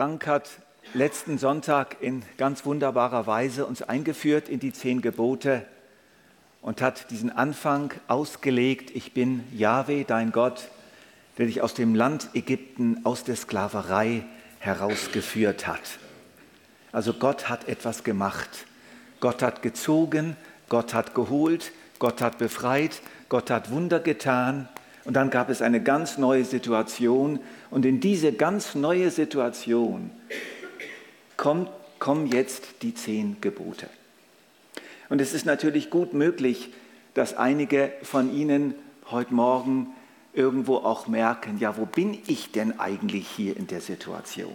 Frank hat letzten Sonntag in ganz wunderbarer Weise uns eingeführt in die zehn Gebote und hat diesen Anfang ausgelegt, ich bin Jahwe, dein Gott, der dich aus dem Land Ägypten, aus der Sklaverei herausgeführt hat. Also Gott hat etwas gemacht. Gott hat gezogen, Gott hat geholt, Gott hat befreit, Gott hat Wunder getan. Und dann gab es eine ganz neue Situation. Und in diese ganz neue Situation kommt, kommen jetzt die zehn Gebote. Und es ist natürlich gut möglich, dass einige von Ihnen heute Morgen irgendwo auch merken, ja, wo bin ich denn eigentlich hier in der Situation?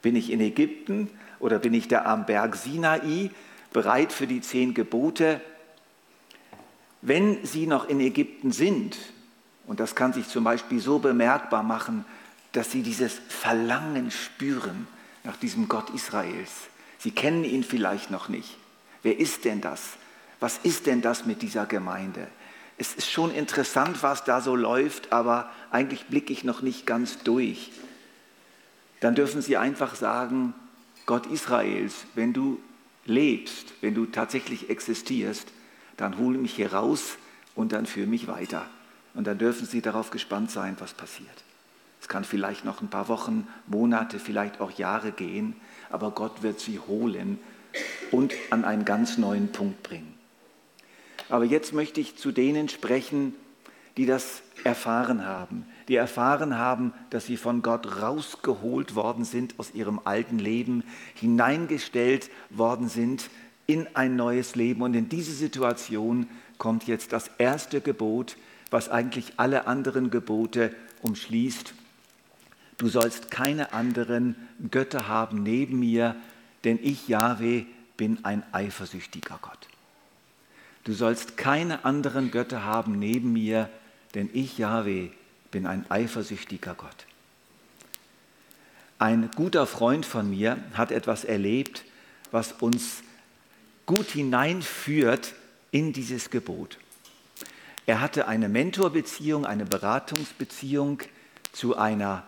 Bin ich in Ägypten oder bin ich da am Berg Sinai, bereit für die zehn Gebote? Wenn Sie noch in Ägypten sind, und das kann sich zum Beispiel so bemerkbar machen, dass Sie dieses Verlangen spüren nach diesem Gott Israels. Sie kennen ihn vielleicht noch nicht. Wer ist denn das? Was ist denn das mit dieser Gemeinde? Es ist schon interessant, was da so läuft, aber eigentlich blicke ich noch nicht ganz durch. Dann dürfen Sie einfach sagen, Gott Israels, wenn du lebst, wenn du tatsächlich existierst, dann hol mich hier raus und dann führe mich weiter. Und dann dürfen Sie darauf gespannt sein, was passiert. Es kann vielleicht noch ein paar Wochen, Monate, vielleicht auch Jahre gehen, aber Gott wird Sie holen und an einen ganz neuen Punkt bringen. Aber jetzt möchte ich zu denen sprechen, die das erfahren haben, die erfahren haben, dass sie von Gott rausgeholt worden sind aus ihrem alten Leben, hineingestellt worden sind in ein neues Leben. Und in diese Situation kommt jetzt das erste Gebot, was eigentlich alle anderen Gebote umschließt. Du sollst keine anderen Götter haben neben mir, denn ich, Jahwe, bin ein eifersüchtiger Gott. Du sollst keine anderen Götter haben neben mir, denn ich, Jahwe, bin ein eifersüchtiger Gott. Ein guter Freund von mir hat etwas erlebt, was uns gut hineinführt in dieses Gebot. Er hatte eine Mentorbeziehung, eine Beratungsbeziehung zu einer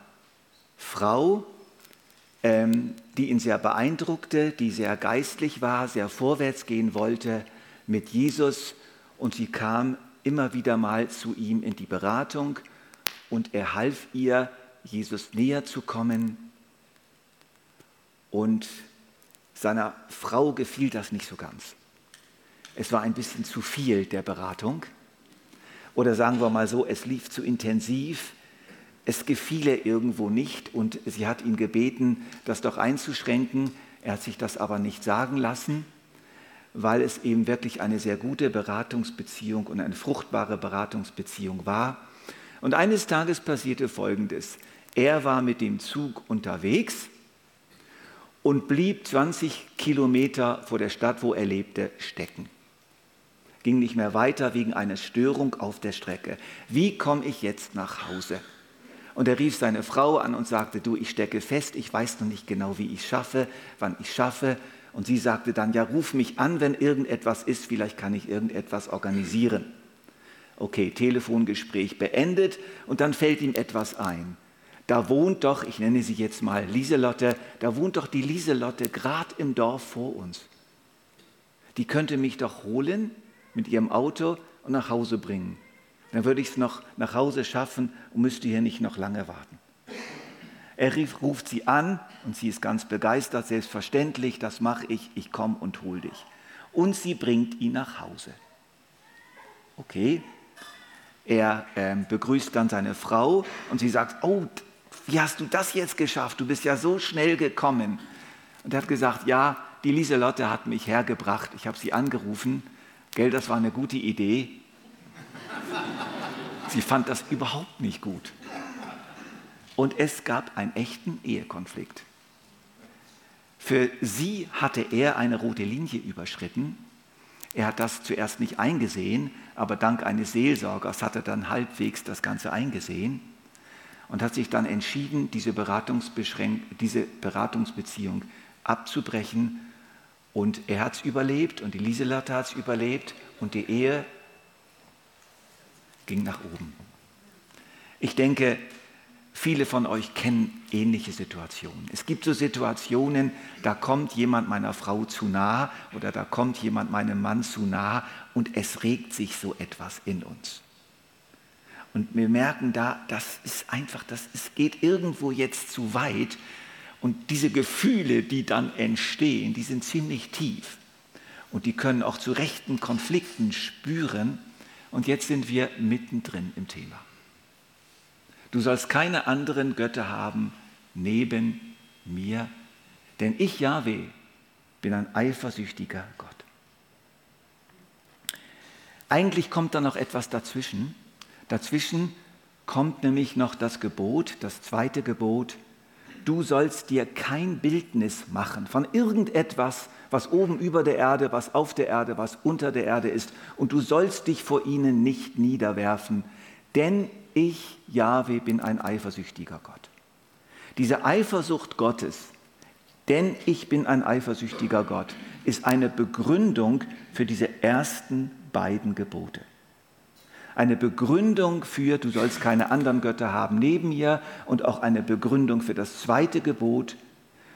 Frau, ähm, die ihn sehr beeindruckte, die sehr geistlich war, sehr vorwärts gehen wollte mit Jesus und sie kam immer wieder mal zu ihm in die Beratung und er half ihr, Jesus näher zu kommen. Und seiner Frau gefiel das nicht so ganz. Es war ein bisschen zu viel der Beratung. Oder sagen wir mal so, es lief zu intensiv. Es gefiel ihr irgendwo nicht und sie hat ihn gebeten, das doch einzuschränken. Er hat sich das aber nicht sagen lassen weil es eben wirklich eine sehr gute Beratungsbeziehung und eine fruchtbare Beratungsbeziehung war. Und eines Tages passierte Folgendes. Er war mit dem Zug unterwegs und blieb 20 Kilometer vor der Stadt, wo er lebte, stecken. Ging nicht mehr weiter wegen einer Störung auf der Strecke. Wie komme ich jetzt nach Hause? Und er rief seine Frau an und sagte, du, ich stecke fest, ich weiß noch nicht genau, wie ich schaffe, wann ich schaffe. Und sie sagte dann, ja, ruf mich an, wenn irgendetwas ist, vielleicht kann ich irgendetwas organisieren. Okay, Telefongespräch beendet und dann fällt ihm etwas ein. Da wohnt doch, ich nenne sie jetzt mal Lieselotte, da wohnt doch die Lieselotte gerade im Dorf vor uns. Die könnte mich doch holen mit ihrem Auto und nach Hause bringen. Dann würde ich es noch nach Hause schaffen und müsste hier nicht noch lange warten. Er rief, ruft sie an und sie ist ganz begeistert, selbstverständlich, das mache ich, ich komme und hol dich. Und sie bringt ihn nach Hause. Okay, er äh, begrüßt dann seine Frau und sie sagt, oh, wie hast du das jetzt geschafft? Du bist ja so schnell gekommen. Und er hat gesagt, ja, die Lieselotte hat mich hergebracht, ich habe sie angerufen. Gell, das war eine gute Idee. Sie fand das überhaupt nicht gut. Und es gab einen echten Ehekonflikt. Für sie hatte er eine rote Linie überschritten. Er hat das zuerst nicht eingesehen, aber dank eines Seelsorgers hat er dann halbwegs das Ganze eingesehen und hat sich dann entschieden, diese, diese Beratungsbeziehung abzubrechen. Und er hat es überlebt und die Lieselotte hat es überlebt und die Ehe ging nach oben. Ich denke, Viele von euch kennen ähnliche Situationen. Es gibt so Situationen, da kommt jemand meiner Frau zu nah oder da kommt jemand meinem Mann zu nah und es regt sich so etwas in uns. Und wir merken da, das ist einfach, das ist, geht irgendwo jetzt zu weit. Und diese Gefühle, die dann entstehen, die sind ziemlich tief. Und die können auch zu rechten Konflikten spüren. Und jetzt sind wir mittendrin im Thema. Du sollst keine anderen Götter haben neben mir, denn ich, Yahweh, bin ein eifersüchtiger Gott. Eigentlich kommt da noch etwas dazwischen. Dazwischen kommt nämlich noch das Gebot, das zweite Gebot, du sollst dir kein Bildnis machen von irgendetwas, was oben über der Erde, was auf der Erde, was unter der Erde ist, und du sollst dich vor ihnen nicht niederwerfen, denn ich, Jahwe, bin ein eifersüchtiger Gott. Diese Eifersucht Gottes, denn ich bin ein eifersüchtiger Gott, ist eine Begründung für diese ersten beiden Gebote. Eine Begründung für, du sollst keine anderen Götter haben neben mir und auch eine Begründung für das zweite Gebot,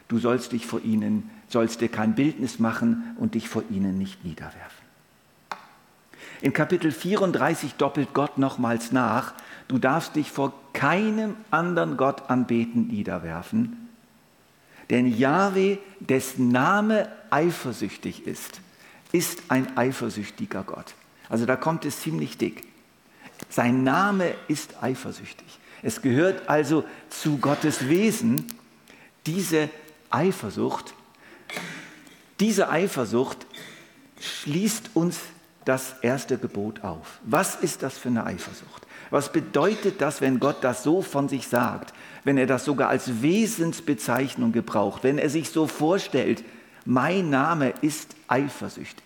du sollst dich vor ihnen, sollst dir kein Bildnis machen und dich vor ihnen nicht niederwerfen. In Kapitel 34 doppelt Gott nochmals nach, du darfst dich vor keinem anderen Gott anbeten, niederwerfen, denn Yahweh, dessen Name eifersüchtig ist, ist ein eifersüchtiger Gott. Also da kommt es ziemlich dick. Sein Name ist eifersüchtig. Es gehört also zu Gottes Wesen, diese Eifersucht. Diese Eifersucht schließt uns das erste Gebot auf. Was ist das für eine Eifersucht? Was bedeutet das, wenn Gott das so von sich sagt, wenn er das sogar als Wesensbezeichnung gebraucht, wenn er sich so vorstellt, mein Name ist eifersüchtig?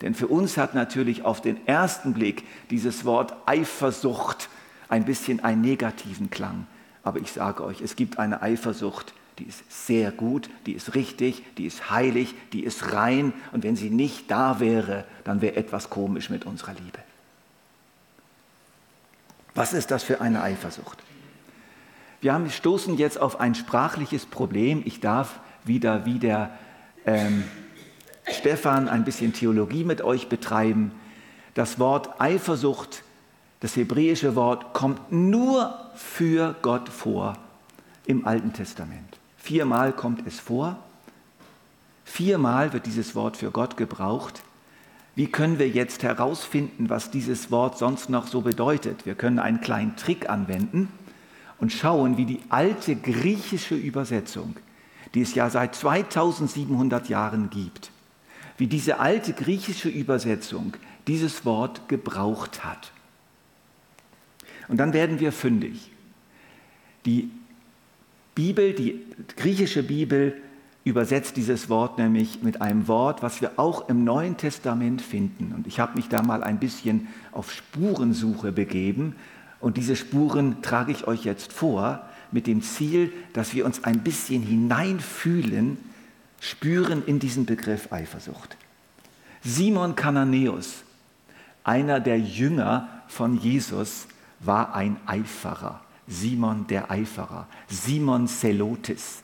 Denn für uns hat natürlich auf den ersten Blick dieses Wort Eifersucht ein bisschen einen negativen Klang. Aber ich sage euch, es gibt eine Eifersucht, die ist sehr gut, die ist richtig, die ist heilig, die ist rein. Und wenn sie nicht da wäre, dann wäre etwas komisch mit unserer Liebe. Was ist das für eine Eifersucht? Wir haben, stoßen jetzt auf ein sprachliches Problem. Ich darf wieder wie der ähm, Stefan ein bisschen Theologie mit euch betreiben. Das Wort Eifersucht, das hebräische Wort, kommt nur für Gott vor im Alten Testament. Viermal kommt es vor. Viermal wird dieses Wort für Gott gebraucht. Wie können wir jetzt herausfinden, was dieses Wort sonst noch so bedeutet? Wir können einen kleinen Trick anwenden und schauen, wie die alte griechische Übersetzung, die es ja seit 2700 Jahren gibt, wie diese alte griechische Übersetzung dieses Wort gebraucht hat. Und dann werden wir fündig. Die Bibel, die griechische Bibel übersetzt dieses Wort nämlich mit einem Wort, was wir auch im Neuen Testament finden. Und ich habe mich da mal ein bisschen auf Spurensuche begeben. Und diese Spuren trage ich euch jetzt vor, mit dem Ziel, dass wir uns ein bisschen hineinfühlen spüren in diesen Begriff Eifersucht. Simon Kananäus, einer der Jünger von Jesus, war ein Eiferer. Simon der Eiferer. Simon Zelotes.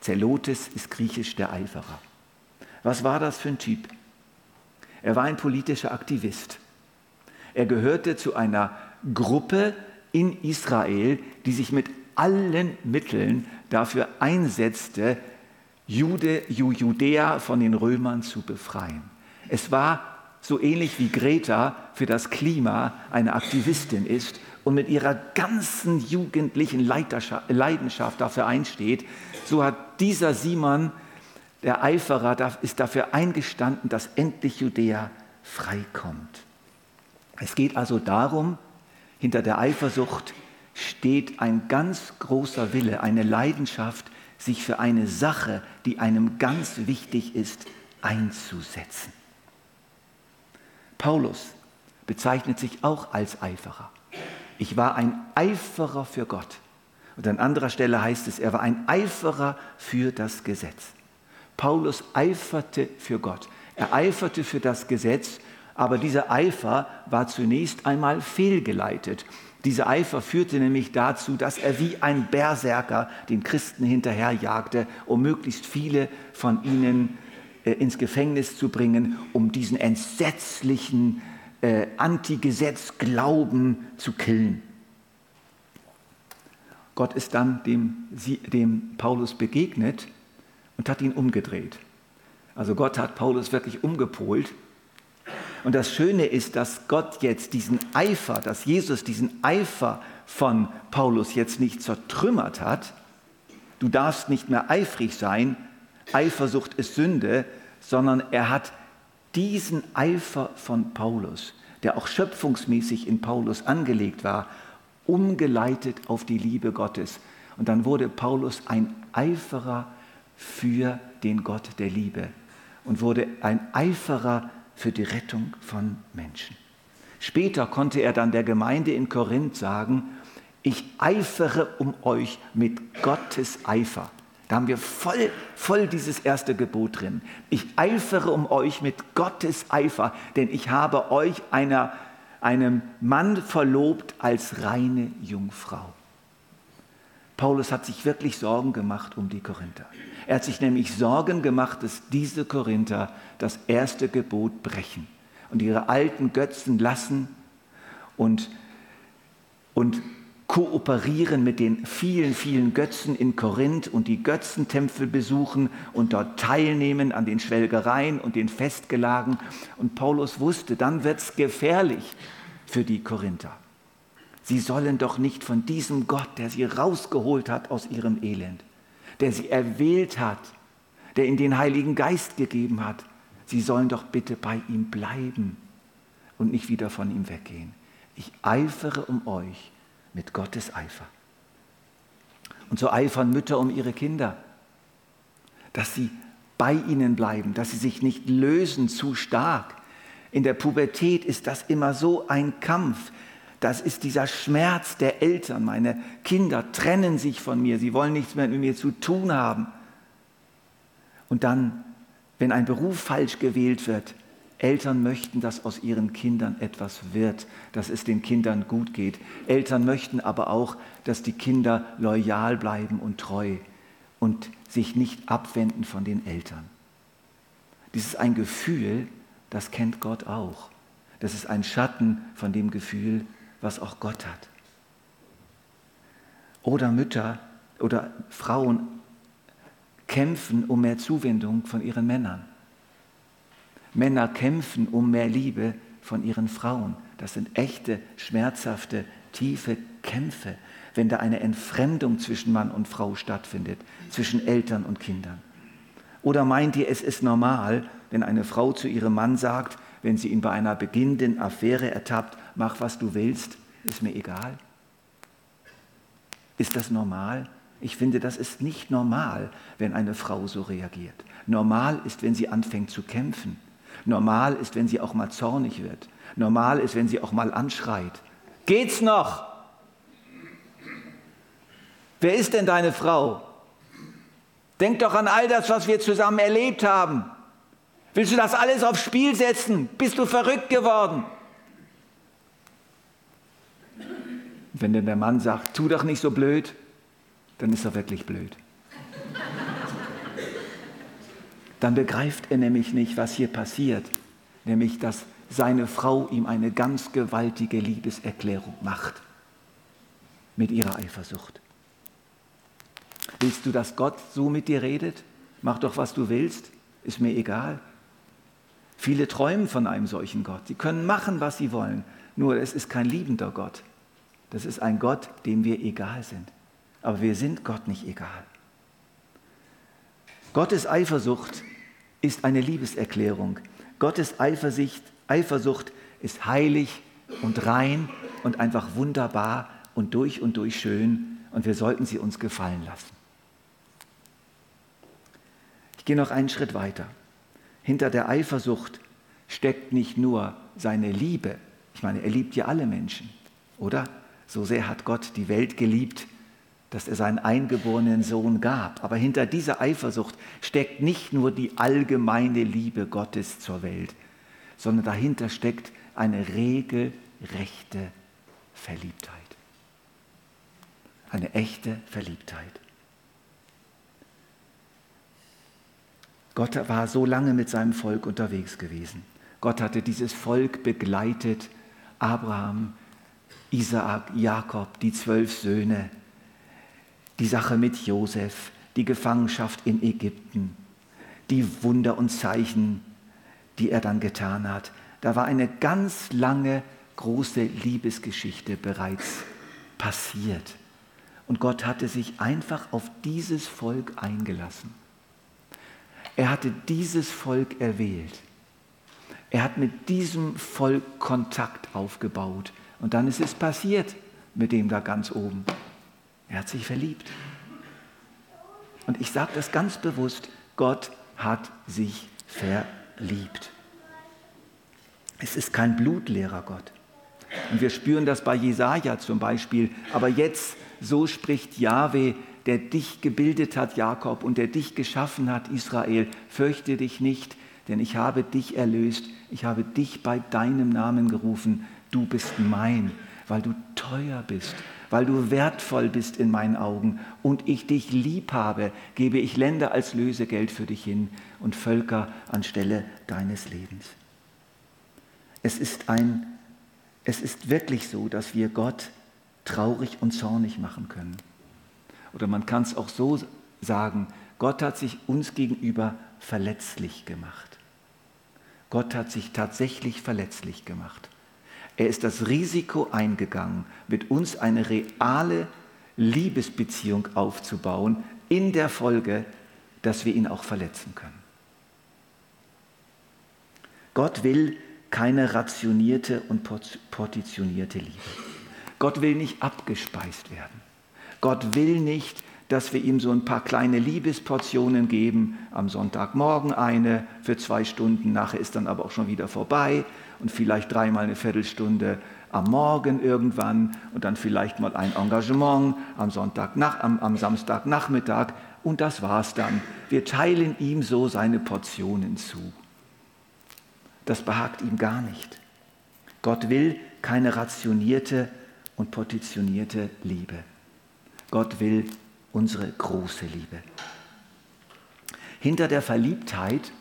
Zelotes ist griechisch der Eiferer. Was war das für ein Typ? Er war ein politischer Aktivist. Er gehörte zu einer Gruppe in Israel, die sich mit allen Mitteln dafür einsetzte, Jude, Judäa von den Römern zu befreien. Es war so ähnlich wie Greta für das Klima eine Aktivistin ist und mit ihrer ganzen jugendlichen Leidenschaft dafür einsteht, so hat dieser Simon, der Eiferer, ist dafür eingestanden, dass endlich Judäa freikommt. Es geht also darum, hinter der Eifersucht steht ein ganz großer Wille, eine Leidenschaft, sich für eine Sache, die einem ganz wichtig ist, einzusetzen. Paulus bezeichnet sich auch als Eiferer. Ich war ein Eiferer für Gott. Und an anderer Stelle heißt es, er war ein Eiferer für das Gesetz. Paulus eiferte für Gott. Er eiferte für das Gesetz, aber dieser Eifer war zunächst einmal fehlgeleitet. Dieser Eifer führte nämlich dazu, dass er wie ein Berserker den Christen hinterherjagte, um möglichst viele von ihnen ins Gefängnis zu bringen, um diesen entsetzlichen äh, Antigesetz-Glauben zu killen. Gott ist dann dem, dem Paulus begegnet und hat ihn umgedreht. Also Gott hat Paulus wirklich umgepolt. Und das Schöne ist, dass Gott jetzt diesen Eifer, dass Jesus diesen Eifer von Paulus jetzt nicht zertrümmert hat. Du darfst nicht mehr eifrig sein, Eifersucht ist Sünde, sondern er hat diesen Eifer von Paulus, der auch schöpfungsmäßig in Paulus angelegt war, umgeleitet auf die Liebe Gottes. Und dann wurde Paulus ein Eiferer für den Gott der Liebe und wurde ein Eiferer für die Rettung von Menschen. Später konnte er dann der Gemeinde in Korinth sagen, ich eifere um euch mit Gottes Eifer. Da haben wir voll, voll dieses erste Gebot drin. Ich eifere um euch mit Gottes Eifer, denn ich habe euch einer, einem Mann verlobt als reine Jungfrau. Paulus hat sich wirklich Sorgen gemacht um die Korinther. Er hat sich nämlich Sorgen gemacht, dass diese Korinther das erste Gebot brechen und ihre alten Götzen lassen und, und kooperieren mit den vielen, vielen Götzen in Korinth und die Götzentempel besuchen und dort teilnehmen an den Schwelgereien und den Festgelagen. Und Paulus wusste, dann wird es gefährlich für die Korinther. Sie sollen doch nicht von diesem Gott, der sie rausgeholt hat aus ihrem Elend, der sie erwählt hat, der ihnen den Heiligen Geist gegeben hat, sie sollen doch bitte bei ihm bleiben und nicht wieder von ihm weggehen. Ich eifere um euch mit Gottes Eifer. Und so eifern Mütter um ihre Kinder, dass sie bei ihnen bleiben, dass sie sich nicht lösen zu stark. In der Pubertät ist das immer so ein Kampf. Das ist dieser Schmerz der Eltern. Meine Kinder trennen sich von mir, sie wollen nichts mehr mit mir zu tun haben. Und dann, wenn ein Beruf falsch gewählt wird, Eltern möchten, dass aus ihren Kindern etwas wird, dass es den Kindern gut geht. Eltern möchten aber auch, dass die Kinder loyal bleiben und treu und sich nicht abwenden von den Eltern. Dies ist ein Gefühl, das kennt Gott auch. Das ist ein Schatten von dem Gefühl, was auch Gott hat. Oder Mütter oder Frauen kämpfen um mehr Zuwendung von ihren Männern. Männer kämpfen um mehr Liebe von ihren Frauen. Das sind echte, schmerzhafte, tiefe Kämpfe, wenn da eine Entfremdung zwischen Mann und Frau stattfindet, zwischen Eltern und Kindern. Oder meint ihr, es ist normal, wenn eine Frau zu ihrem Mann sagt, wenn sie ihn bei einer beginnenden Affäre ertappt, mach was du willst, ist mir egal? Ist das normal? Ich finde, das ist nicht normal, wenn eine Frau so reagiert. Normal ist, wenn sie anfängt zu kämpfen. Normal ist, wenn sie auch mal zornig wird. Normal ist, wenn sie auch mal anschreit. Geht's noch? Wer ist denn deine Frau? Denk doch an all das, was wir zusammen erlebt haben. Willst du das alles aufs Spiel setzen? Bist du verrückt geworden? Wenn denn der Mann sagt, tu doch nicht so blöd, dann ist er wirklich blöd. Dann begreift er nämlich nicht, was hier passiert, nämlich dass seine Frau ihm eine ganz gewaltige Liebeserklärung macht mit ihrer Eifersucht. Willst du, dass Gott so mit dir redet? Mach doch, was du willst, ist mir egal. Viele träumen von einem solchen Gott. Sie können machen, was sie wollen, nur es ist kein liebender Gott. Das ist ein Gott, dem wir egal sind. Aber wir sind Gott nicht egal. Gottes Eifersucht ist eine Liebeserklärung. Gottes Eifersicht, Eifersucht ist heilig und rein und einfach wunderbar und durch und durch schön und wir sollten sie uns gefallen lassen. Ich gehe noch einen Schritt weiter. Hinter der Eifersucht steckt nicht nur seine Liebe. Ich meine, er liebt ja alle Menschen, oder? So sehr hat Gott die Welt geliebt, dass er seinen eingeborenen Sohn gab. Aber hinter dieser Eifersucht steckt nicht nur die allgemeine Liebe Gottes zur Welt, sondern dahinter steckt eine regelrechte Verliebtheit. Eine echte Verliebtheit. Gott war so lange mit seinem Volk unterwegs gewesen. Gott hatte dieses Volk begleitet. Abraham, Isaak, Jakob, die zwölf Söhne, die Sache mit Josef, die Gefangenschaft in Ägypten, die Wunder und Zeichen, die er dann getan hat. Da war eine ganz lange, große Liebesgeschichte bereits passiert. Und Gott hatte sich einfach auf dieses Volk eingelassen. Er hatte dieses Volk erwählt. Er hat mit diesem Volk Kontakt aufgebaut. Und dann ist es passiert mit dem da ganz oben. Er hat sich verliebt. Und ich sage das ganz bewusst, Gott hat sich verliebt. Es ist kein blutleerer Gott. Und wir spüren das bei Jesaja zum Beispiel. Aber jetzt, so spricht Yahweh, der dich gebildet hat, Jakob, und der dich geschaffen hat, Israel. Fürchte dich nicht, denn ich habe dich erlöst. Ich habe dich bei deinem Namen gerufen. Du bist mein, weil du teuer bist weil du wertvoll bist in meinen Augen und ich dich lieb habe, gebe ich Länder als Lösegeld für dich hin und Völker anstelle deines Lebens. Es ist, ein, es ist wirklich so, dass wir Gott traurig und zornig machen können. Oder man kann es auch so sagen, Gott hat sich uns gegenüber verletzlich gemacht. Gott hat sich tatsächlich verletzlich gemacht. Er ist das Risiko eingegangen, mit uns eine reale Liebesbeziehung aufzubauen, in der Folge, dass wir ihn auch verletzen können. Gott will keine rationierte und portionierte Liebe. Gott will nicht abgespeist werden. Gott will nicht, dass wir ihm so ein paar kleine Liebesportionen geben, am Sonntagmorgen eine für zwei Stunden, nachher ist dann aber auch schon wieder vorbei und vielleicht dreimal eine Viertelstunde am Morgen irgendwann und dann vielleicht mal ein Engagement am, Sonntag nach, am, am Samstagnachmittag und das war's dann. Wir teilen ihm so seine Portionen zu. Das behagt ihm gar nicht. Gott will keine rationierte und portionierte Liebe. Gott will unsere große Liebe. Hinter der Verliebtheit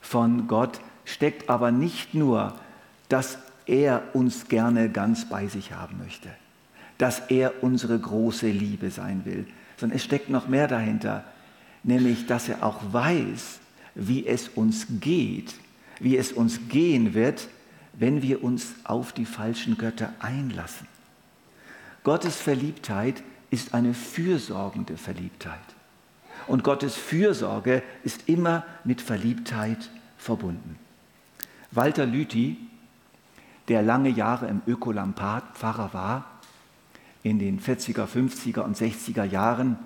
von Gott steckt aber nicht nur dass er uns gerne ganz bei sich haben möchte, dass er unsere große Liebe sein will, sondern es steckt noch mehr dahinter, nämlich dass er auch weiß, wie es uns geht, wie es uns gehen wird, wenn wir uns auf die falschen Götter einlassen. Gottes Verliebtheit ist eine fürsorgende Verliebtheit. Und Gottes Fürsorge ist immer mit Verliebtheit verbunden. Walter Lüthi, der lange Jahre im Ökolampad Pfarrer war, in den 40er, 50er und 60er Jahren,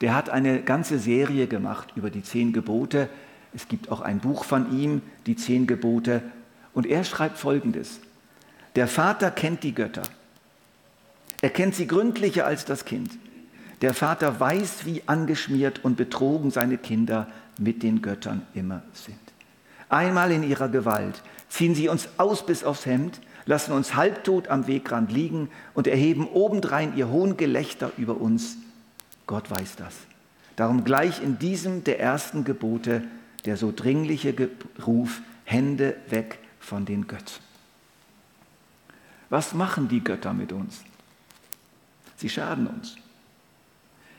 der hat eine ganze Serie gemacht über die zehn Gebote. Es gibt auch ein Buch von ihm, die zehn Gebote. Und er schreibt Folgendes. Der Vater kennt die Götter. Er kennt sie gründlicher als das Kind. Der Vater weiß, wie angeschmiert und betrogen seine Kinder mit den Göttern immer sind. Einmal in ihrer Gewalt ziehen sie uns aus bis aufs Hemd, lassen uns halbtot am Wegrand liegen und erheben obendrein ihr hohen Gelächter über uns. Gott weiß das. Darum gleich in diesem der ersten Gebote der so dringliche Ruf, Hände weg von den Götzen. Was machen die Götter mit uns? Sie schaden uns.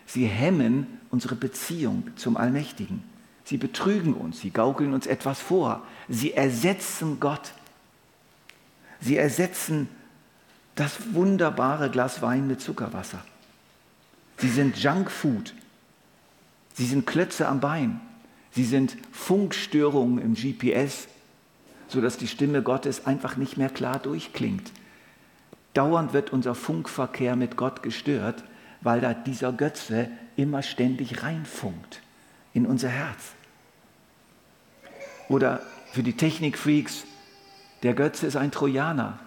Sie hemmen unsere Beziehung zum Allmächtigen. Sie betrügen uns, sie gaukeln uns etwas vor, sie ersetzen Gott. Sie ersetzen das wunderbare Glas Wein mit Zuckerwasser. Sie sind Junkfood. Sie sind Klötze am Bein. Sie sind Funkstörungen im GPS, sodass die Stimme Gottes einfach nicht mehr klar durchklingt. Dauernd wird unser Funkverkehr mit Gott gestört, weil da dieser Götze immer ständig reinfunkt in unser Herz. Oder für die Technikfreaks, der Götze ist ein Trojaner,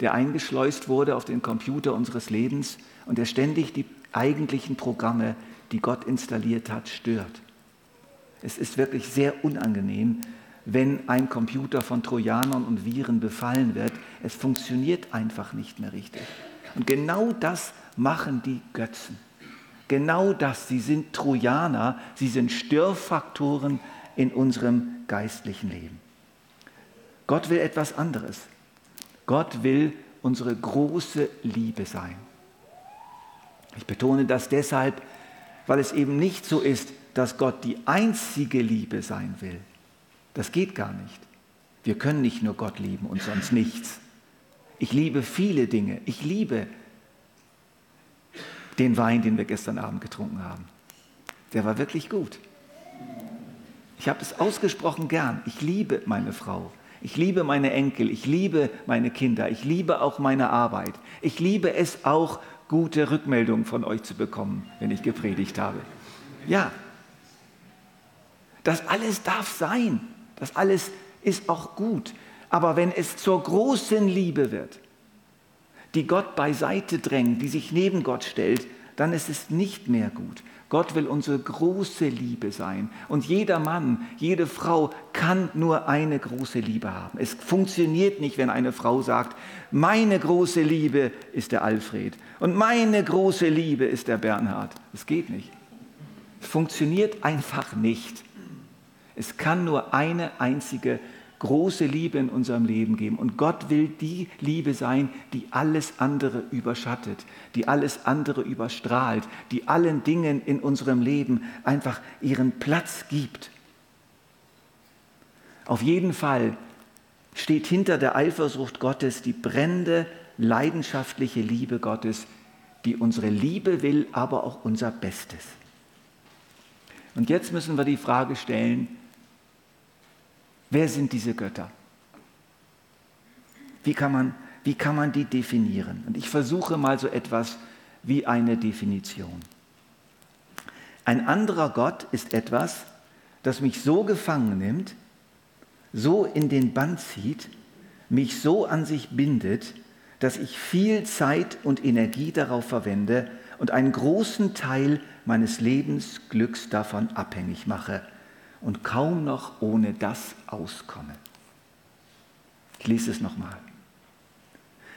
der eingeschleust wurde auf den Computer unseres Lebens und der ständig die eigentlichen Programme, die Gott installiert hat, stört. Es ist wirklich sehr unangenehm, wenn ein Computer von Trojanern und Viren befallen wird. Es funktioniert einfach nicht mehr richtig. Und genau das machen die Götzen. Genau das, sie sind Trojaner, sie sind Störfaktoren in unserem geistlichen Leben. Gott will etwas anderes. Gott will unsere große Liebe sein. Ich betone das deshalb, weil es eben nicht so ist, dass Gott die einzige Liebe sein will. Das geht gar nicht. Wir können nicht nur Gott lieben und sonst nichts. Ich liebe viele Dinge. Ich liebe den Wein, den wir gestern Abend getrunken haben. Der war wirklich gut. Ich habe es ausgesprochen gern. Ich liebe meine Frau. Ich liebe meine Enkel. Ich liebe meine Kinder. Ich liebe auch meine Arbeit. Ich liebe es auch, gute Rückmeldungen von euch zu bekommen, wenn ich gepredigt habe. Ja, das alles darf sein. Das alles ist auch gut. Aber wenn es zur großen Liebe wird, die Gott beiseite drängt, die sich neben Gott stellt, dann ist es nicht mehr gut. Gott will unsere große Liebe sein. Und jeder Mann, jede Frau kann nur eine große Liebe haben. Es funktioniert nicht, wenn eine Frau sagt, meine große Liebe ist der Alfred und meine große Liebe ist der Bernhard. Es geht nicht. Es funktioniert einfach nicht. Es kann nur eine einzige große Liebe in unserem Leben geben. Und Gott will die Liebe sein, die alles andere überschattet, die alles andere überstrahlt, die allen Dingen in unserem Leben einfach ihren Platz gibt. Auf jeden Fall steht hinter der Eifersucht Gottes die brennende, leidenschaftliche Liebe Gottes, die unsere Liebe will, aber auch unser Bestes. Und jetzt müssen wir die Frage stellen, Wer sind diese Götter? Wie kann man, wie kann man die definieren? Und ich versuche mal so etwas wie eine Definition. Ein anderer Gott ist etwas, das mich so gefangen nimmt, so in den Bann zieht, mich so an sich bindet, dass ich viel Zeit und Energie darauf verwende und einen großen Teil meines Lebensglücks davon abhängig mache und kaum noch ohne das auskomme. Ich lese es nochmal.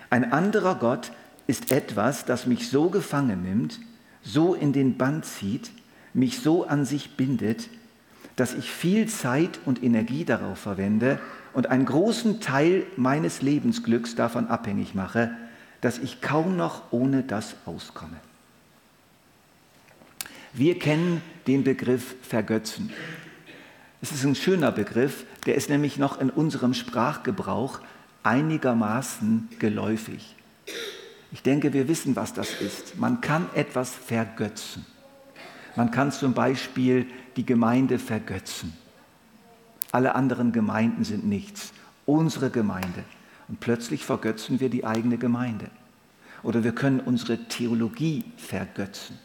Ein anderer Gott ist etwas, das mich so gefangen nimmt, so in den Bann zieht, mich so an sich bindet, dass ich viel Zeit und Energie darauf verwende und einen großen Teil meines Lebensglücks davon abhängig mache, dass ich kaum noch ohne das auskomme. Wir kennen den Begriff Vergötzen. Es ist ein schöner Begriff, der ist nämlich noch in unserem Sprachgebrauch einigermaßen geläufig. Ich denke, wir wissen, was das ist. Man kann etwas vergötzen. Man kann zum Beispiel die Gemeinde vergötzen. Alle anderen Gemeinden sind nichts. Unsere Gemeinde. Und plötzlich vergötzen wir die eigene Gemeinde. Oder wir können unsere Theologie vergötzen.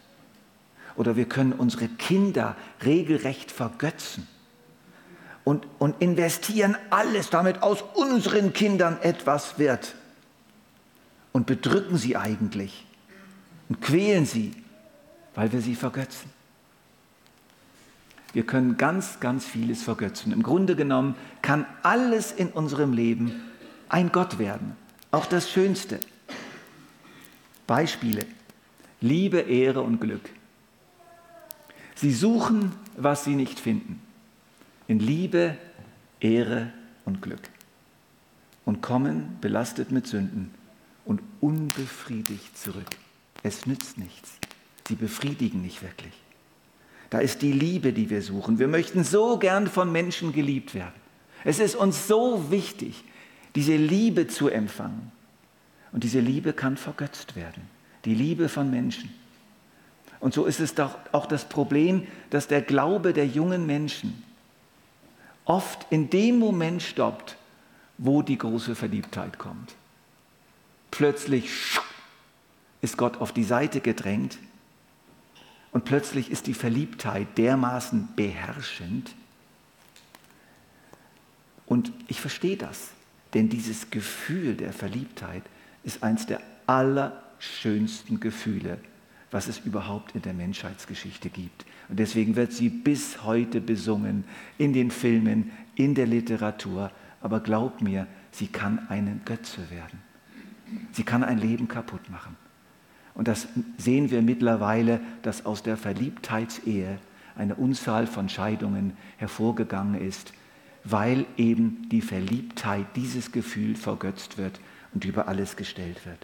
Oder wir können unsere Kinder regelrecht vergötzen und, und investieren alles, damit aus unseren Kindern etwas wird. Und bedrücken sie eigentlich und quälen sie, weil wir sie vergötzen. Wir können ganz, ganz vieles vergötzen. Im Grunde genommen kann alles in unserem Leben ein Gott werden, auch das Schönste. Beispiele. Liebe, Ehre und Glück. Sie suchen, was sie nicht finden in Liebe, Ehre und Glück und kommen belastet mit Sünden und unbefriedigt zurück. Es nützt nichts. Sie befriedigen nicht wirklich. Da ist die Liebe, die wir suchen. Wir möchten so gern von Menschen geliebt werden. Es ist uns so wichtig, diese Liebe zu empfangen. Und diese Liebe kann vergötzt werden. Die Liebe von Menschen. Und so ist es doch auch das Problem, dass der Glaube der jungen Menschen oft in dem Moment stoppt, wo die große Verliebtheit kommt. Plötzlich ist Gott auf die Seite gedrängt und plötzlich ist die Verliebtheit dermaßen beherrschend. Und ich verstehe das, denn dieses Gefühl der Verliebtheit ist eines der allerschönsten Gefühle, was es überhaupt in der Menschheitsgeschichte gibt. Und deswegen wird sie bis heute besungen in den Filmen, in der Literatur. Aber glaub mir, sie kann eine Götze werden. Sie kann ein Leben kaputt machen. Und das sehen wir mittlerweile, dass aus der Verliebtheitsehe eine Unzahl von Scheidungen hervorgegangen ist, weil eben die Verliebtheit, dieses Gefühl vergötzt wird und über alles gestellt wird.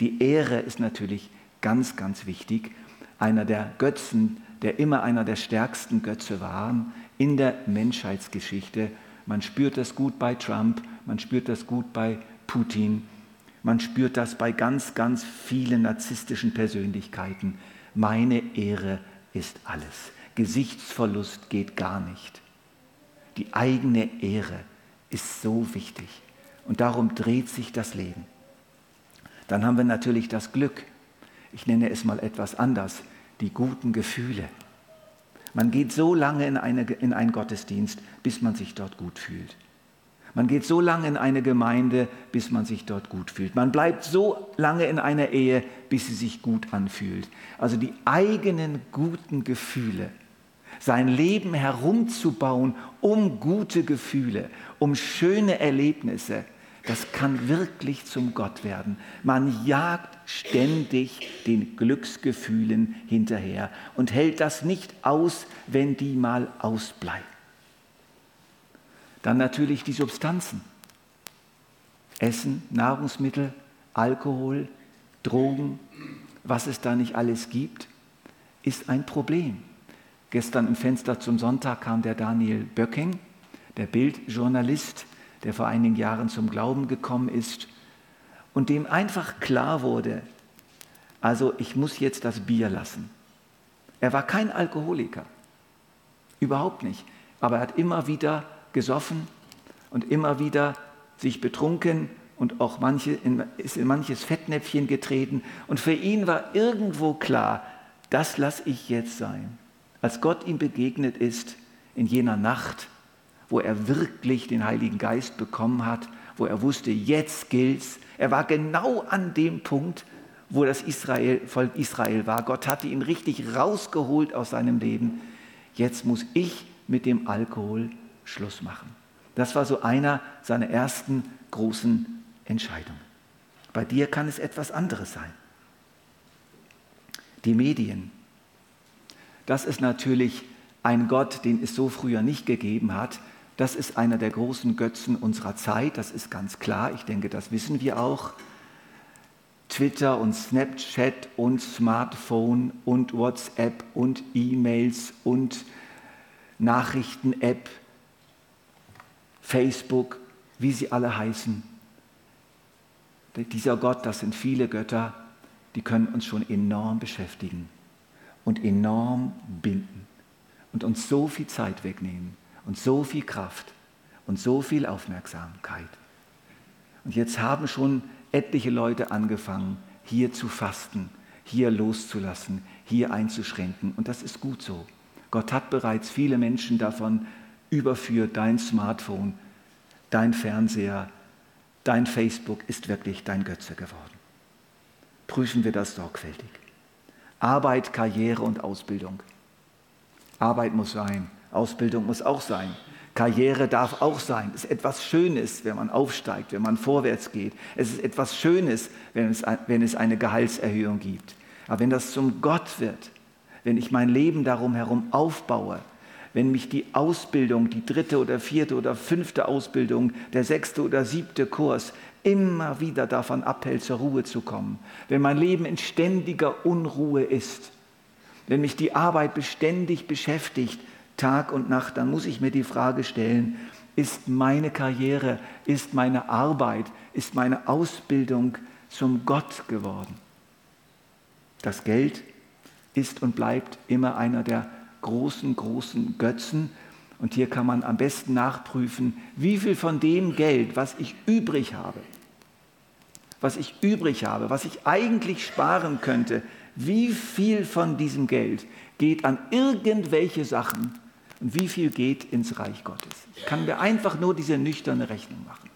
Die Ehre ist natürlich ganz, ganz wichtig. Einer der Götzen, der immer einer der stärksten Götze war in der Menschheitsgeschichte. Man spürt das gut bei Trump, man spürt das gut bei Putin, man spürt das bei ganz, ganz vielen narzisstischen Persönlichkeiten. Meine Ehre ist alles. Gesichtsverlust geht gar nicht. Die eigene Ehre ist so wichtig. Und darum dreht sich das Leben. Dann haben wir natürlich das Glück. Ich nenne es mal etwas anders. Die guten Gefühle. Man geht so lange in, eine, in einen Gottesdienst, bis man sich dort gut fühlt. Man geht so lange in eine Gemeinde, bis man sich dort gut fühlt. Man bleibt so lange in einer Ehe, bis sie sich gut anfühlt. Also die eigenen guten Gefühle, sein Leben herumzubauen um gute Gefühle, um schöne Erlebnisse, das kann wirklich zum Gott werden. Man jagt ständig den Glücksgefühlen hinterher und hält das nicht aus, wenn die mal ausbleiben. Dann natürlich die Substanzen. Essen, Nahrungsmittel, Alkohol, Drogen, was es da nicht alles gibt, ist ein Problem. Gestern im Fenster zum Sonntag kam der Daniel Böcking, der Bildjournalist, der vor einigen Jahren zum Glauben gekommen ist und dem einfach klar wurde, also ich muss jetzt das Bier lassen. Er war kein Alkoholiker, überhaupt nicht, aber er hat immer wieder gesoffen und immer wieder sich betrunken und auch manche in, ist in manches Fettnäpfchen getreten. Und für ihn war irgendwo klar, das lasse ich jetzt sein. Als Gott ihm begegnet ist in jener Nacht, wo er wirklich den Heiligen Geist bekommen hat, wo er wusste, jetzt gilt's. Er war genau an dem Punkt, wo das Israel, Volk Israel war. Gott hatte ihn richtig rausgeholt aus seinem Leben. Jetzt muss ich mit dem Alkohol Schluss machen. Das war so einer seiner ersten großen Entscheidungen. Bei dir kann es etwas anderes sein. Die Medien. Das ist natürlich ein Gott, den es so früher nicht gegeben hat. Das ist einer der großen Götzen unserer Zeit, das ist ganz klar. Ich denke, das wissen wir auch. Twitter und Snapchat und Smartphone und WhatsApp und E-Mails und Nachrichten-App Facebook, wie sie alle heißen. Dieser Gott, das sind viele Götter, die können uns schon enorm beschäftigen und enorm binden und uns so viel Zeit wegnehmen und so viel Kraft und so viel Aufmerksamkeit. Und jetzt haben schon etliche Leute angefangen, hier zu fasten, hier loszulassen, hier einzuschränken. Und das ist gut so. Gott hat bereits viele Menschen davon überführt, dein Smartphone, dein Fernseher, dein Facebook ist wirklich dein Götze geworden. Prüfen wir das sorgfältig. Arbeit, Karriere und Ausbildung. Arbeit muss sein, Ausbildung muss auch sein. Karriere darf auch sein. Es ist etwas Schönes, wenn man aufsteigt, wenn man vorwärts geht. Es ist etwas Schönes, wenn es, wenn es eine Gehaltserhöhung gibt. Aber wenn das zum Gott wird, wenn ich mein Leben darum herum aufbaue, wenn mich die Ausbildung, die dritte oder vierte oder fünfte Ausbildung, der sechste oder siebte Kurs immer wieder davon abhält, zur Ruhe zu kommen, wenn mein Leben in ständiger Unruhe ist, wenn mich die Arbeit beständig beschäftigt, Tag und Nacht, dann muss ich mir die Frage stellen, ist meine Karriere, ist meine Arbeit, ist meine Ausbildung zum Gott geworden? Das Geld ist und bleibt immer einer der großen, großen Götzen. Und hier kann man am besten nachprüfen, wie viel von dem Geld, was ich übrig habe, was ich übrig habe, was ich eigentlich sparen könnte, wie viel von diesem Geld geht an irgendwelche Sachen und wie viel geht ins Reich Gottes. Ich kann mir einfach nur diese nüchterne Rechnung machen.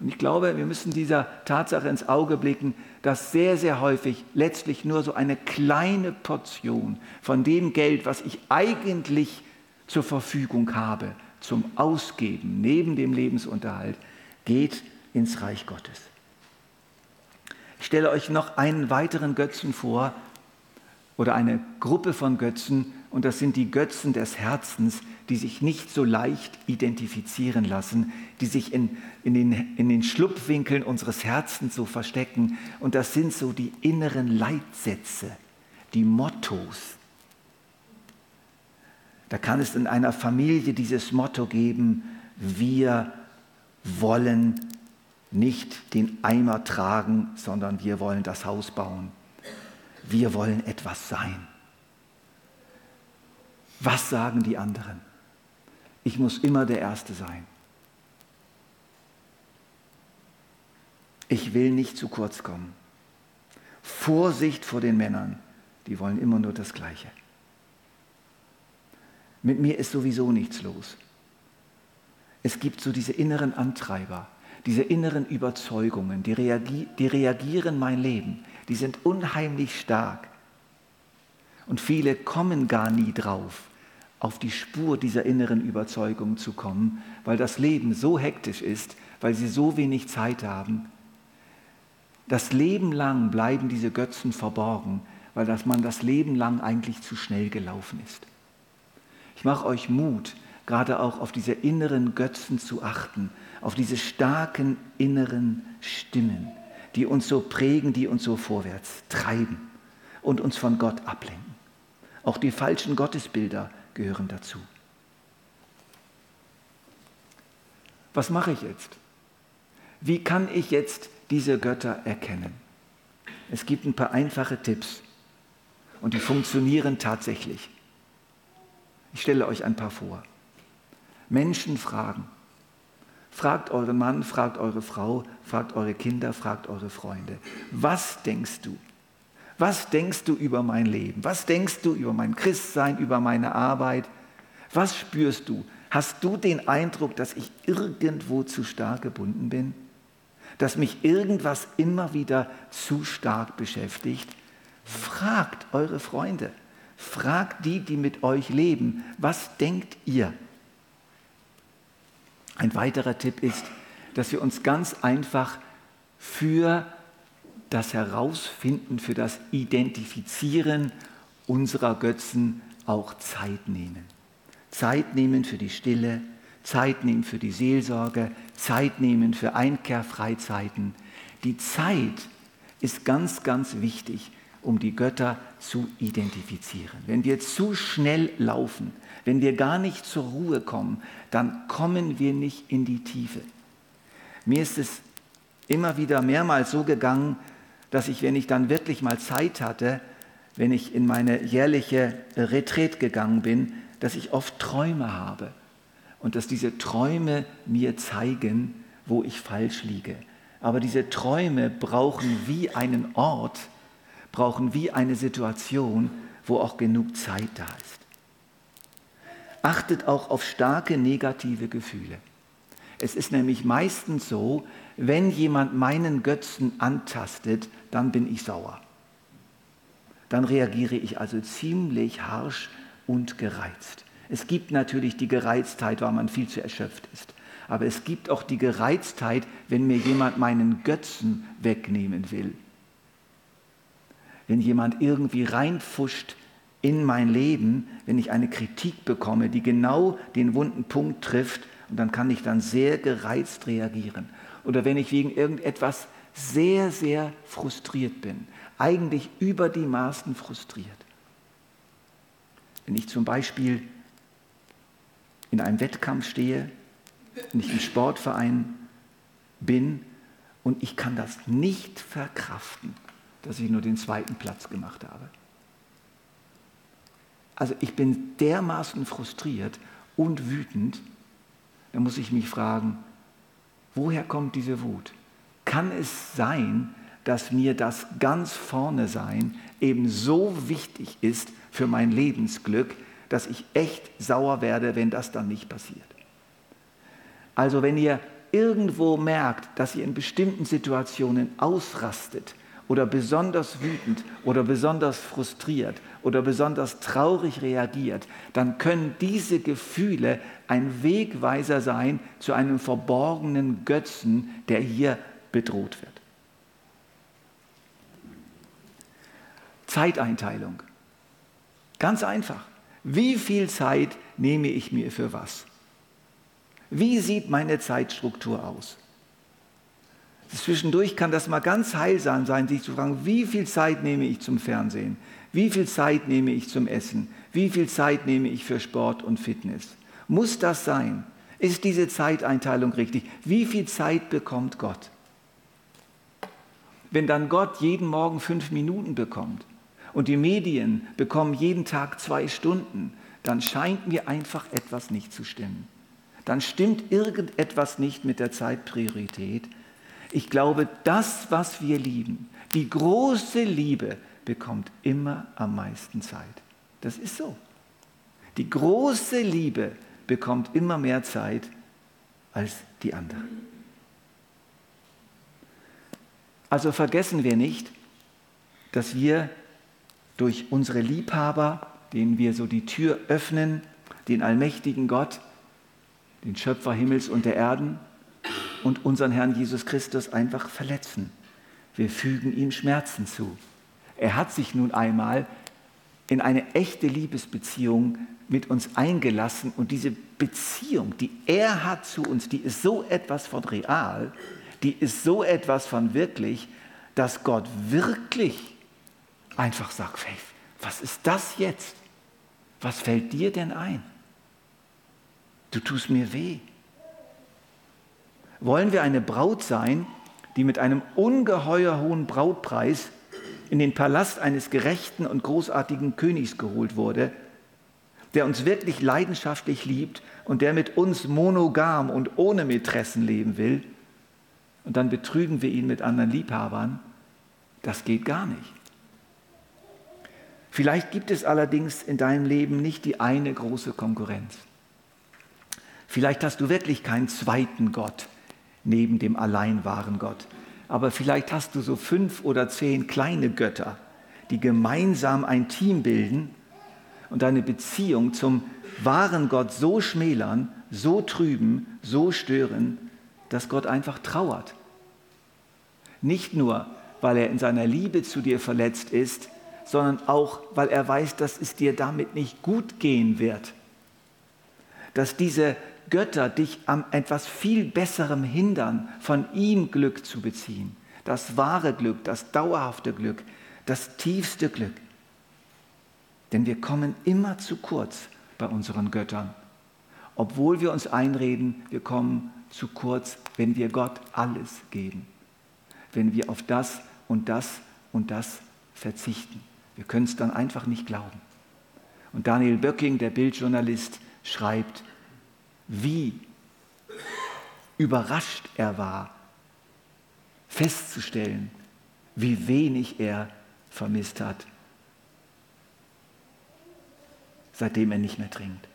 Und ich glaube, wir müssen dieser Tatsache ins Auge blicken, dass sehr, sehr häufig letztlich nur so eine kleine Portion von dem Geld, was ich eigentlich zur Verfügung habe, zum Ausgeben neben dem Lebensunterhalt, geht ins Reich Gottes. Ich stelle euch noch einen weiteren Götzen vor oder eine Gruppe von Götzen und das sind die Götzen des Herzens, die sich nicht so leicht identifizieren lassen, die sich in, in, den, in den Schlupfwinkeln unseres Herzens so verstecken und das sind so die inneren Leitsätze, die Mottos. Da kann es in einer Familie dieses Motto geben, wir wollen nicht den Eimer tragen, sondern wir wollen das Haus bauen. Wir wollen etwas sein. Was sagen die anderen? Ich muss immer der Erste sein. Ich will nicht zu kurz kommen. Vorsicht vor den Männern, die wollen immer nur das Gleiche. Mit mir ist sowieso nichts los. Es gibt so diese inneren Antreiber, diese inneren Überzeugungen, die, reagi die reagieren mein Leben, die sind unheimlich stark. Und viele kommen gar nie drauf, auf die Spur dieser inneren Überzeugung zu kommen, weil das Leben so hektisch ist, weil sie so wenig Zeit haben. Das Leben lang bleiben diese Götzen verborgen, weil das man das Leben lang eigentlich zu schnell gelaufen ist. Ich mache euch Mut, gerade auch auf diese inneren Götzen zu achten, auf diese starken inneren Stimmen, die uns so prägen, die uns so vorwärts treiben und uns von Gott ablenken. Auch die falschen Gottesbilder gehören dazu. Was mache ich jetzt? Wie kann ich jetzt diese Götter erkennen? Es gibt ein paar einfache Tipps und die funktionieren tatsächlich. Ich stelle euch ein paar vor. Menschen fragen. Fragt euren Mann, fragt eure Frau, fragt eure Kinder, fragt eure Freunde. Was denkst du? Was denkst du über mein Leben? Was denkst du über mein Christsein, über meine Arbeit? Was spürst du? Hast du den Eindruck, dass ich irgendwo zu stark gebunden bin? Dass mich irgendwas immer wieder zu stark beschäftigt? Fragt eure Freunde. Fragt die, die mit euch leben. Was denkt ihr? Ein weiterer Tipp ist, dass wir uns ganz einfach für das Herausfinden, für das Identifizieren unserer Götzen auch Zeit nehmen. Zeit nehmen für die Stille, Zeit nehmen für die Seelsorge, Zeit nehmen für Einkehrfreizeiten. Die Zeit ist ganz, ganz wichtig, um die Götter zu identifizieren. Wenn wir zu schnell laufen, wenn wir gar nicht zur Ruhe kommen, dann kommen wir nicht in die Tiefe. Mir ist es immer wieder mehrmals so gegangen, dass ich, wenn ich dann wirklich mal Zeit hatte, wenn ich in meine jährliche Retreat gegangen bin, dass ich oft Träume habe und dass diese Träume mir zeigen, wo ich falsch liege. Aber diese Träume brauchen wie einen Ort, brauchen wie eine Situation, wo auch genug Zeit da ist. Achtet auch auf starke negative Gefühle. Es ist nämlich meistens so, wenn jemand meinen Götzen antastet, dann bin ich sauer. Dann reagiere ich also ziemlich harsch und gereizt. Es gibt natürlich die Gereiztheit, weil man viel zu erschöpft ist. Aber es gibt auch die Gereiztheit, wenn mir jemand meinen Götzen wegnehmen will wenn jemand irgendwie reinpfuscht in mein Leben, wenn ich eine Kritik bekomme, die genau den wunden Punkt trifft, und dann kann ich dann sehr gereizt reagieren. Oder wenn ich wegen irgendetwas sehr, sehr frustriert bin, eigentlich über die Maßen frustriert. Wenn ich zum Beispiel in einem Wettkampf stehe, wenn ich im Sportverein bin und ich kann das nicht verkraften, dass ich nur den zweiten Platz gemacht habe. Also ich bin dermaßen frustriert und wütend, da muss ich mich fragen, woher kommt diese Wut? Kann es sein, dass mir das ganz vorne sein eben so wichtig ist für mein Lebensglück, dass ich echt sauer werde, wenn das dann nicht passiert? Also wenn ihr irgendwo merkt, dass ihr in bestimmten Situationen ausrastet, oder besonders wütend oder besonders frustriert oder besonders traurig reagiert, dann können diese Gefühle ein Wegweiser sein zu einem verborgenen Götzen, der hier bedroht wird. Zeiteinteilung. Ganz einfach. Wie viel Zeit nehme ich mir für was? Wie sieht meine Zeitstruktur aus? Zwischendurch kann das mal ganz heilsam sein, sich zu fragen, wie viel Zeit nehme ich zum Fernsehen? Wie viel Zeit nehme ich zum Essen? Wie viel Zeit nehme ich für Sport und Fitness? Muss das sein? Ist diese Zeiteinteilung richtig? Wie viel Zeit bekommt Gott? Wenn dann Gott jeden Morgen fünf Minuten bekommt und die Medien bekommen jeden Tag zwei Stunden, dann scheint mir einfach etwas nicht zu stimmen. Dann stimmt irgendetwas nicht mit der Zeitpriorität. Ich glaube, das, was wir lieben, die große Liebe, bekommt immer am meisten Zeit. Das ist so. Die große Liebe bekommt immer mehr Zeit als die andere. Also vergessen wir nicht, dass wir durch unsere Liebhaber, denen wir so die Tür öffnen, den allmächtigen Gott, den Schöpfer Himmels und der Erden und unseren Herrn Jesus Christus einfach verletzen. Wir fügen ihm Schmerzen zu. Er hat sich nun einmal in eine echte Liebesbeziehung mit uns eingelassen und diese Beziehung, die er hat zu uns, die ist so etwas von real, die ist so etwas von wirklich, dass Gott wirklich einfach sagt, Faith, was ist das jetzt? Was fällt dir denn ein? Du tust mir weh. Wollen wir eine Braut sein, die mit einem ungeheuer hohen Brautpreis in den Palast eines gerechten und großartigen Königs geholt wurde, der uns wirklich leidenschaftlich liebt und der mit uns monogam und ohne Mätressen leben will, und dann betrügen wir ihn mit anderen Liebhabern, das geht gar nicht. Vielleicht gibt es allerdings in deinem Leben nicht die eine große Konkurrenz. Vielleicht hast du wirklich keinen zweiten Gott neben dem allein wahren Gott aber vielleicht hast du so fünf oder zehn kleine Götter, die gemeinsam ein Team bilden und deine Beziehung zum wahren Gott so schmälern, so trüben, so stören, dass Gott einfach trauert. Nicht nur, weil er in seiner Liebe zu dir verletzt ist, sondern auch, weil er weiß, dass es dir damit nicht gut gehen wird. Dass diese Götter dich am etwas viel Besserem hindern, von ihm Glück zu beziehen. Das wahre Glück, das dauerhafte Glück, das tiefste Glück. Denn wir kommen immer zu kurz bei unseren Göttern. Obwohl wir uns einreden, wir kommen zu kurz, wenn wir Gott alles geben. Wenn wir auf das und das und das verzichten. Wir können es dann einfach nicht glauben. Und Daniel Böcking, der Bildjournalist, schreibt, wie überrascht er war, festzustellen, wie wenig er vermisst hat, seitdem er nicht mehr trinkt.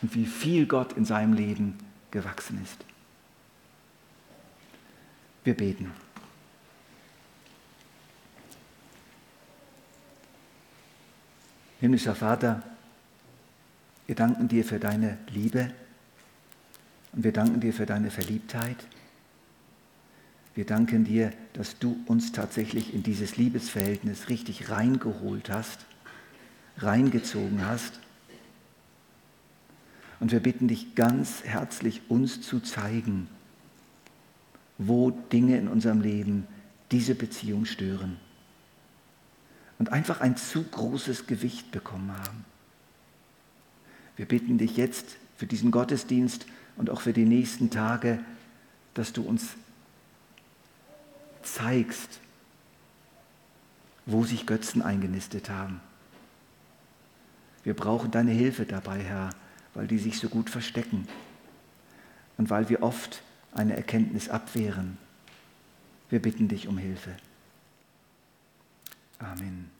Und wie viel Gott in seinem Leben gewachsen ist. Wir beten. Himmlischer Vater, wir danken dir für deine Liebe. Und wir danken dir für deine Verliebtheit. Wir danken dir, dass du uns tatsächlich in dieses Liebesverhältnis richtig reingeholt hast, reingezogen hast. Und wir bitten dich ganz herzlich, uns zu zeigen, wo Dinge in unserem Leben diese Beziehung stören und einfach ein zu großes Gewicht bekommen haben. Wir bitten dich jetzt für diesen Gottesdienst, und auch für die nächsten Tage, dass du uns zeigst, wo sich Götzen eingenistet haben. Wir brauchen deine Hilfe dabei, Herr, weil die sich so gut verstecken und weil wir oft eine Erkenntnis abwehren. Wir bitten dich um Hilfe. Amen.